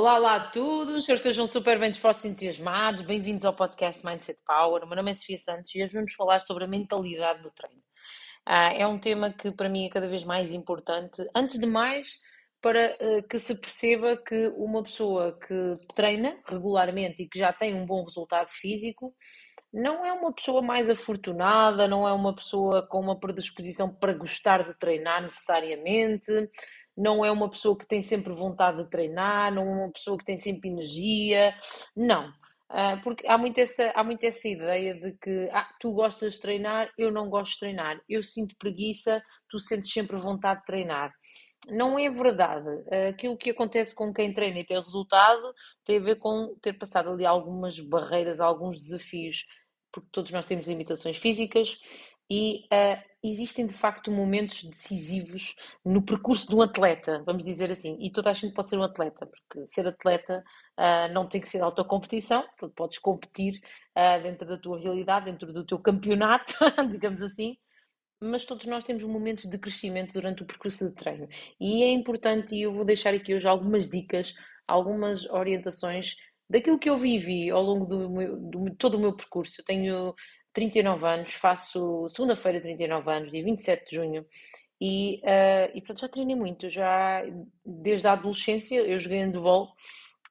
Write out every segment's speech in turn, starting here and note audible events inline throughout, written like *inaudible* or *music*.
Olá, olá a todos, espero que estejam super bem dispostos e entusiasmados. Bem-vindos ao podcast Mindset Power. O meu nome é Sofia Santos e hoje vamos falar sobre a mentalidade do treino. Ah, é um tema que para mim é cada vez mais importante. Antes de mais, para uh, que se perceba que uma pessoa que treina regularmente e que já tem um bom resultado físico não é uma pessoa mais afortunada, não é uma pessoa com uma predisposição para gostar de treinar necessariamente, não é uma pessoa que tem sempre vontade de treinar, não é uma pessoa que tem sempre energia, não. Uh, porque há muito, essa, há muito essa ideia de que ah, tu gostas de treinar, eu não gosto de treinar, eu sinto preguiça, tu sentes sempre vontade de treinar. Não é verdade. Aquilo que acontece com quem treina e tem resultado tem a ver com ter passado ali algumas barreiras, alguns desafios, porque todos nós temos limitações físicas e uh, existem de facto momentos decisivos no percurso de um atleta, vamos dizer assim, e toda a gente pode ser um atleta, porque ser atleta uh, não tem que ser alta competição, tu podes competir uh, dentro da tua realidade, dentro do teu campeonato, *laughs* digamos assim, mas todos nós temos momentos de crescimento durante o percurso de treino. E é importante, e eu vou deixar aqui hoje algumas dicas, algumas orientações daquilo que eu vivi ao longo do, meu, do todo o meu percurso. Eu tenho 39 anos, faço segunda-feira 39 anos, dia 27 de junho, e, uh, e pronto, já treinei muito, já desde a adolescência eu joguei handball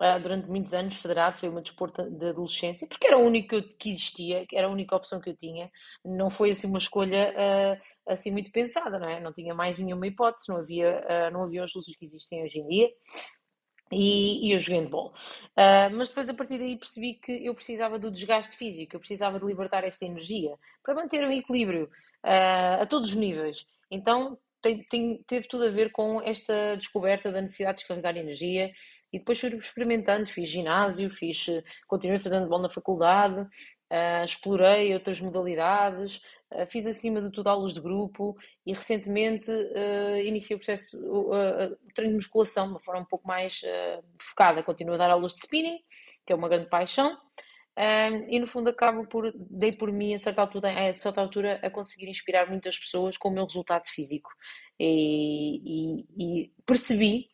uh, durante muitos anos federado, foi uma desporto de adolescência, porque era o único que existia, era a única opção que eu tinha, não foi assim uma escolha uh, assim muito pensada, não é? Não tinha mais nenhuma hipótese, não havia, uh, não havia os luzes que existem hoje em dia. E, e, eu joguei handball. Uh, mas depois, a partir daí, percebi que eu precisava do desgaste físico, eu precisava de libertar esta energia para manter um equilíbrio uh, a todos os níveis. Então, tem, tem, teve tudo a ver com esta descoberta da necessidade de descarregar energia e depois fui experimentando, fiz ginásio, fiz, continuei fazendo bola na faculdade, uh, explorei outras modalidades, fiz acima de tudo aulas de grupo e recentemente uh, iniciei o processo, o treino de musculação de uma forma um pouco mais focada. Continuo a dar aulas de spinning, que é uma grande paixão. Um, e no fundo acabo por, dei por mim a certa, altura, a certa altura a conseguir inspirar muitas pessoas com o meu resultado físico. E, e, e percebi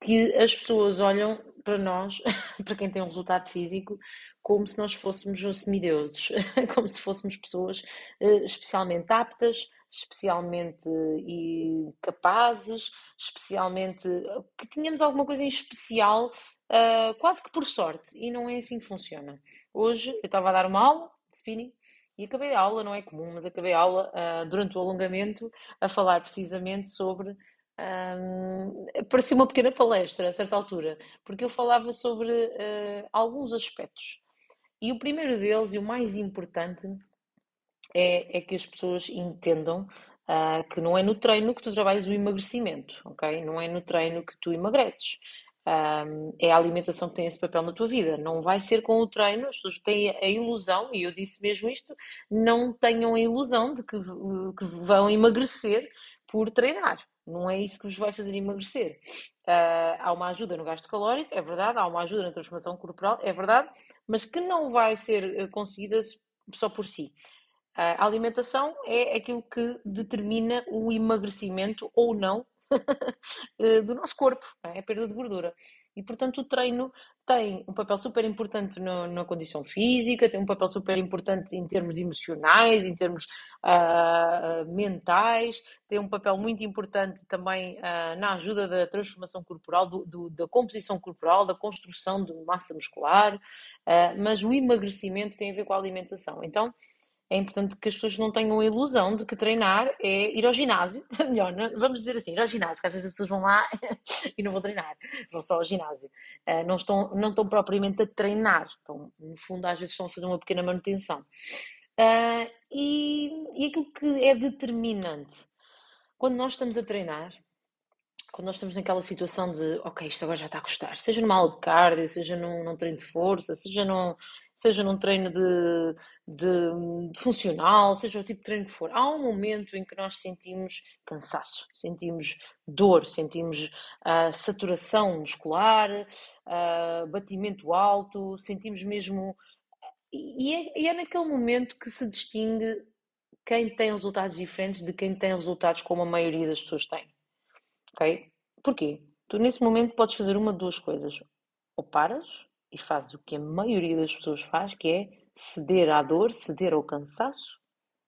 que as pessoas olham para nós, *laughs* para quem tem um resultado físico, como se nós fôssemos semideuses, *laughs* como se fôssemos pessoas uh, especialmente aptas, especialmente e capazes, especialmente que tínhamos alguma coisa em especial, uh, quase que por sorte, e não é assim que funciona. Hoje eu estava a dar uma aula de spinning e acabei a aula, não é comum, mas acabei a aula durante o alongamento a falar precisamente sobre. Um, parecia uma pequena palestra a certa altura, porque eu falava sobre uh, alguns aspectos. E o primeiro deles, e o mais importante, é, é que as pessoas entendam uh, que não é no treino que tu trabalhas o emagrecimento, ok? Não é no treino que tu emagreces. Um, é a alimentação que tem esse papel na tua vida. Não vai ser com o treino, as pessoas têm a ilusão, e eu disse mesmo isto, não tenham a ilusão de que, que vão emagrecer por treinar. Não é isso que vos vai fazer emagrecer. Uh, há uma ajuda no gasto calórico, é verdade, há uma ajuda na transformação corporal, é verdade, mas que não vai ser eh, conseguida só por si. A alimentação é aquilo que determina o emagrecimento ou não *laughs* eh, do nosso corpo, é? a perda de gordura. E, portanto, o treino tem um papel super importante no, na condição física, tem um papel super importante em termos emocionais, em termos uh, mentais, tem um papel muito importante também uh, na ajuda da transformação corporal, do, do, da composição corporal, da construção de massa muscular, uh, mas o emagrecimento tem a ver com a alimentação. Então, é importante que as pessoas não tenham a ilusão de que treinar é ir ao ginásio. *laughs* Melhor, não? vamos dizer assim, ir ao ginásio, porque às vezes as pessoas vão lá *laughs* e não vão treinar, vão só ao ginásio. Uh, não, estão, não estão propriamente a treinar, estão, no fundo, às vezes estão a fazer uma pequena manutenção. Uh, e, e aquilo que é determinante, quando nós estamos a treinar, quando nós estamos naquela situação de, ok, isto agora já está a custar, seja numa aula de cardio, seja num, num treino de força, seja num, seja num treino de, de, de, funcional, seja o tipo de treino que for, há um momento em que nós sentimos cansaço, sentimos dor, sentimos uh, saturação muscular, uh, batimento alto, sentimos mesmo. E é, e é naquele momento que se distingue quem tem resultados diferentes de quem tem resultados como a maioria das pessoas tem. Ok? Porquê? Tu nesse momento podes fazer uma de duas coisas. ou paras e fazes o que a maioria das pessoas faz, que é ceder à dor, ceder ao cansaço,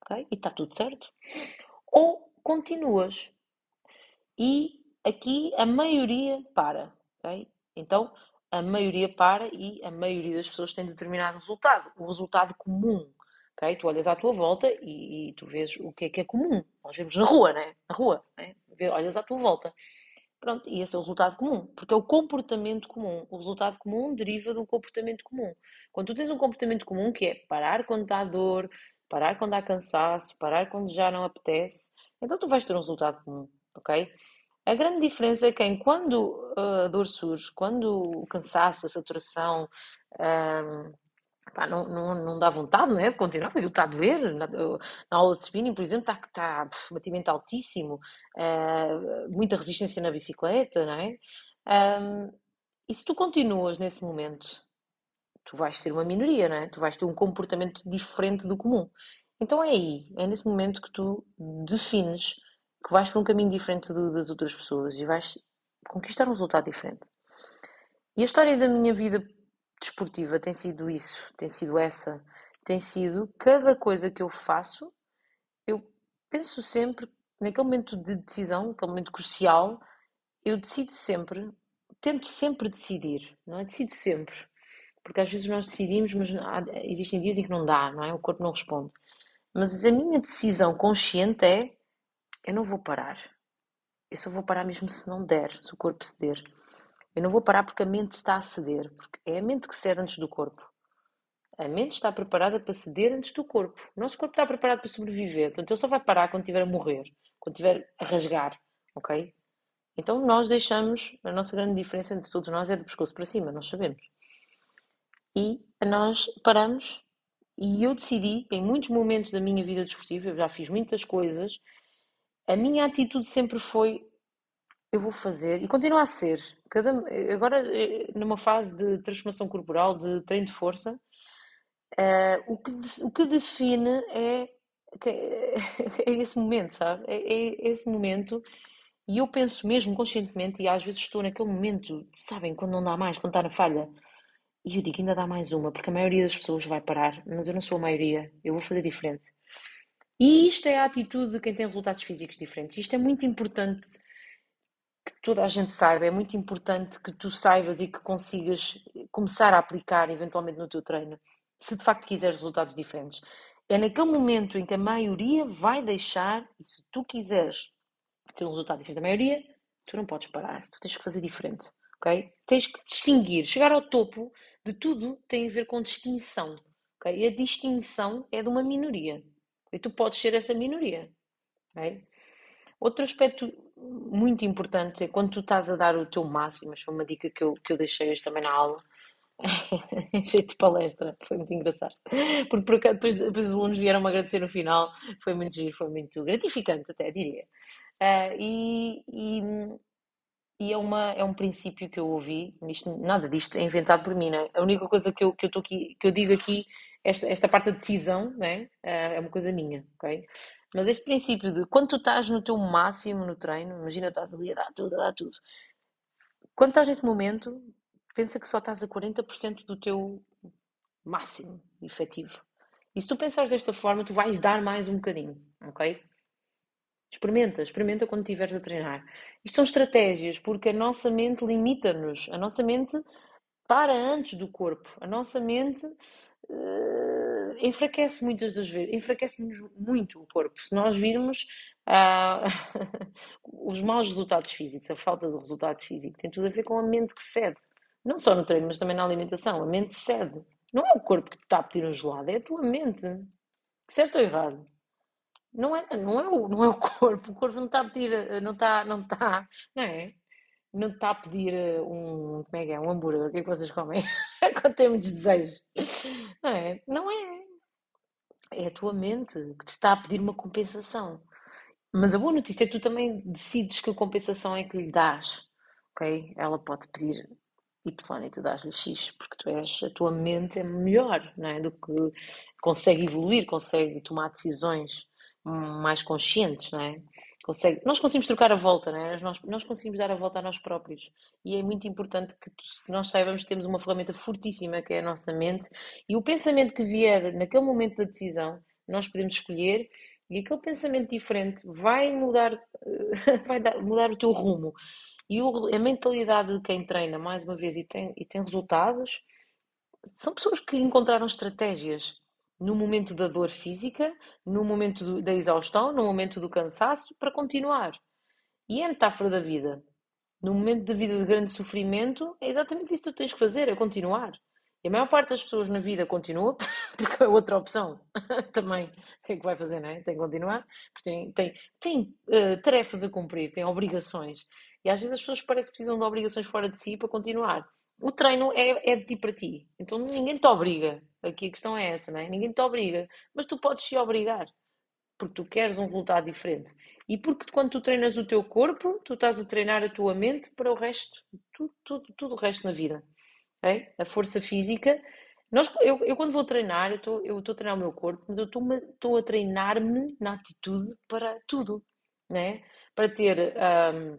ok? E está tudo certo. Ou continuas. E aqui a maioria para, ok? Então, a maioria para e a maioria das pessoas tem determinado resultado. O resultado comum, ok? Tu olhas à tua volta e, e tu vês o que é que é comum. Nós vemos na rua, né? Na rua, né? Olhas à tua volta. Pronto, e esse é o resultado comum, porque é o comportamento comum. O resultado comum deriva de um comportamento comum. Quando tu tens um comportamento comum que é parar quando dá dor, parar quando há cansaço, parar quando já não apetece, então tu vais ter um resultado comum, ok? A grande diferença é que quando a dor surge, quando o cansaço, a saturação, um, pá, não, não, não dá vontade não é, de continuar, porque está a doer. Na, aula de spinning, por exemplo, está, está batimento altíssimo, uh, muita resistência na bicicleta, não é? E se tu continuas nesse momento, tu vais ser uma minoria, não é? Tu vais ter um comportamento diferente do comum. Então é aí, é nesse momento que tu defines que vais para um caminho diferente do, das outras pessoas e vais conquistar um resultado diferente. E a história da minha vida desportiva tem sido isso, tem sido essa, tem sido cada coisa que eu faço, eu penso sempre, naquele momento de decisão, naquele momento crucial, eu decido sempre, tento sempre decidir, não é? Decido sempre. Porque às vezes nós decidimos, mas há, existem dias em que não dá, não é? O corpo não responde. Mas a minha decisão consciente é: eu não vou parar. Eu só vou parar mesmo se não der, se o corpo ceder. Eu não vou parar porque a mente está a ceder, porque é a mente que cede antes do corpo. A mente está preparada para ceder antes do corpo. O nosso corpo está preparado para sobreviver. Portanto, ele só vai parar quando estiver a morrer, quando estiver a rasgar, ok? Então, nós deixamos, a nossa grande diferença entre todos nós é do pescoço para cima, nós sabemos. E nós paramos e eu decidi, em muitos momentos da minha vida desportiva, eu já fiz muitas coisas, a minha atitude sempre foi eu vou fazer, e continua a ser, cada, agora eh, numa fase de transformação corporal, de treino de força, uh, o, que, o que define é, *laughs* é esse momento, sabe? É, é esse momento, e eu penso mesmo conscientemente, e às vezes estou naquele momento, sabem, quando não dá mais, quando está na falha, e eu digo, ainda dá mais uma, porque a maioria das pessoas vai parar, mas eu não sou a maioria, eu vou fazer diferente. E isto é a atitude de quem tem resultados físicos diferentes. Isto é muito importante toda a gente saiba, é muito importante que tu saibas e que consigas começar a aplicar eventualmente no teu treino, se de facto quiseres resultados diferentes. É naquele momento em que a maioria vai deixar, e se tu quiseres ter um resultado diferente da maioria, tu não podes parar, tu tens que fazer diferente, ok? Tens que distinguir, chegar ao topo de tudo tem a ver com distinção, ok? E a distinção é de uma minoria, e tu podes ser essa minoria, ok? Outro aspecto muito importante é quando tu estás a dar o teu máximo, foi uma dica que eu, que eu deixei hoje também na aula, *laughs* cheio de palestra, foi muito engraçado. Porque por acaso, depois, depois os alunos vieram-me agradecer no final, foi muito giro, foi muito gratificante até, diria. Uh, e, e, e, é, uma, é um princípio que eu ouvi, isto, nada disto é inventado por mim, né? A única coisa que eu, que eu, aqui, que eu digo aqui, esta, esta parte da decisão, né? É uma coisa minha, ok? Mas este princípio de quando tu estás no teu máximo no treino, imagina estás ali a dar tudo, a dar tudo. Quando estás nesse momento, pensa que só estás a 40% do teu máximo efetivo. E se tu pensares desta forma, tu vais dar mais um bocadinho, ok? Experimenta, experimenta quando estiveres a treinar. Isto são estratégias, porque a nossa mente limita-nos. A nossa mente para antes do corpo. A nossa mente uh, enfraquece muitas das vezes, enfraquece-nos muito o corpo. Se nós virmos uh, *laughs* os maus resultados físicos, a falta de resultado físico, tem tudo a ver com a mente que cede. Não só no treino, mas também na alimentação. A mente cede. Não é o corpo que te está a pedir um gelado, é a tua mente. Certo ou errado? Não é, não é, o, não é o *laughs* corpo. O corpo não está a pedir, não está, não está, não é? não está a pedir eh, um, como é que é, um hambúrguer, o que é que vocês comem? *laughs* *laughs* Quando tem muitos desejos. Não é? Não é. É a tua mente que te está a pedir uma compensação. Mas a boa notícia é que tu também decides que a compensação é que lhe dás. Ok? Ela pode pedir Y e tu dás-lhe X, porque tu és, a tua mente é melhor, não é? Do que consegue evoluir, consegue tomar decisões mais conscientes, não é? Consegue, nós conseguimos trocar a volta, né? nós, nós conseguimos dar a volta a nós próprios. E é muito importante que, nós saibamos que temos uma ferramenta fortíssima que é a nossa mente e o pensamento que vier naquele momento da decisão, nós podemos escolher e aquele pensamento diferente vai mudar, *laughs* vai dar, mudar o teu rumo. E o, a mentalidade de quem treina, mais uma vez, e tem, e tem resultados, são pessoas que encontraram estratégias no momento da dor física, no momento do, da exaustão, no momento do cansaço, para continuar. E é a metáfora da vida. No momento da vida de grande sofrimento, é exatamente isso que tu tens que fazer, é continuar. E a maior parte das pessoas na vida continua, *laughs* porque a outra opção *laughs* também o que é que vai fazer, não é? Tem que continuar, porque tem, tem, tem uh, tarefas a cumprir, tem obrigações. E às vezes as pessoas parecem que precisam de obrigações fora de si para continuar. O treino é, é de ti para ti, então ninguém te obriga. Aqui a questão é essa, não é? Ninguém te obriga, mas tu podes se obrigar, porque tu queres um resultado diferente. E porque quando tu treinas o teu corpo, tu estás a treinar a tua mente para o resto, tudo, tudo, tudo o resto na vida. Okay? A força física. Nós, eu, eu quando vou treinar, eu estou a treinar o meu corpo, mas eu estou a treinar-me na atitude para tudo, né? Para ter um,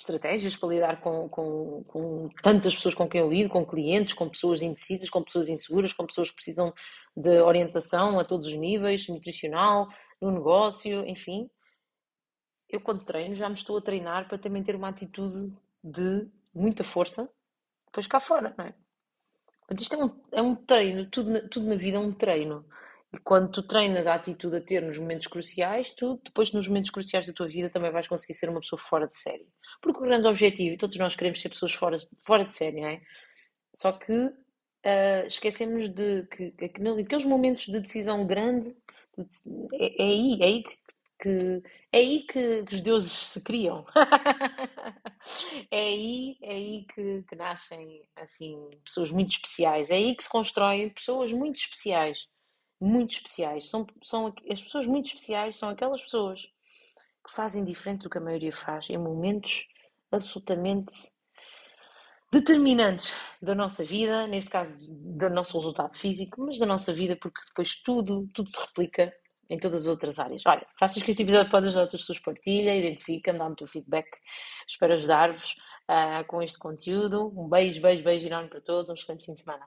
estratégias para lidar com, com, com, tantas pessoas com quem eu lido, com clientes, com pessoas indecisas, com pessoas inseguras, com pessoas que precisam de orientação a todos os níveis, nutricional, no negócio, enfim. Eu quando treino já me estou a treinar para também ter uma atitude de muita força, depois cá fora, não é? Portanto, isto é um, é um treino, tudo, tudo na vida é um treino. E quando tu treinas a atitude a ter nos momentos cruciais, tu depois nos momentos cruciais da tua vida também vais conseguir ser uma pessoa fora de série. Porque o grande objetivo, e todos nós queremos ser pessoas fora, fora de série, não é? Só que uh, esquecemos de que, que naqueles momentos de decisão grande, é, é aí, é aí que, que, é aí que, que os deuses se criam. *laughs* é aí, é aí que, que nascem assim pessoas muito especiais. É aí que se constroem pessoas muito especiais muito especiais. São, são, as pessoas muito especiais são aquelas pessoas que fazem diferente do que a maioria faz em momentos absolutamente determinantes da nossa vida, neste caso do nosso resultado físico, mas da nossa vida, porque depois tudo, tudo se replica em todas as outras áreas. Olha, faças que este episódio pode ajudar outras pessoas, partilha, identifica, dá-me o teu feedback. Espero ajudar-vos uh, com este conteúdo. Um beijo, beijo, beijo enorme para todos. Um excelente fim de semana.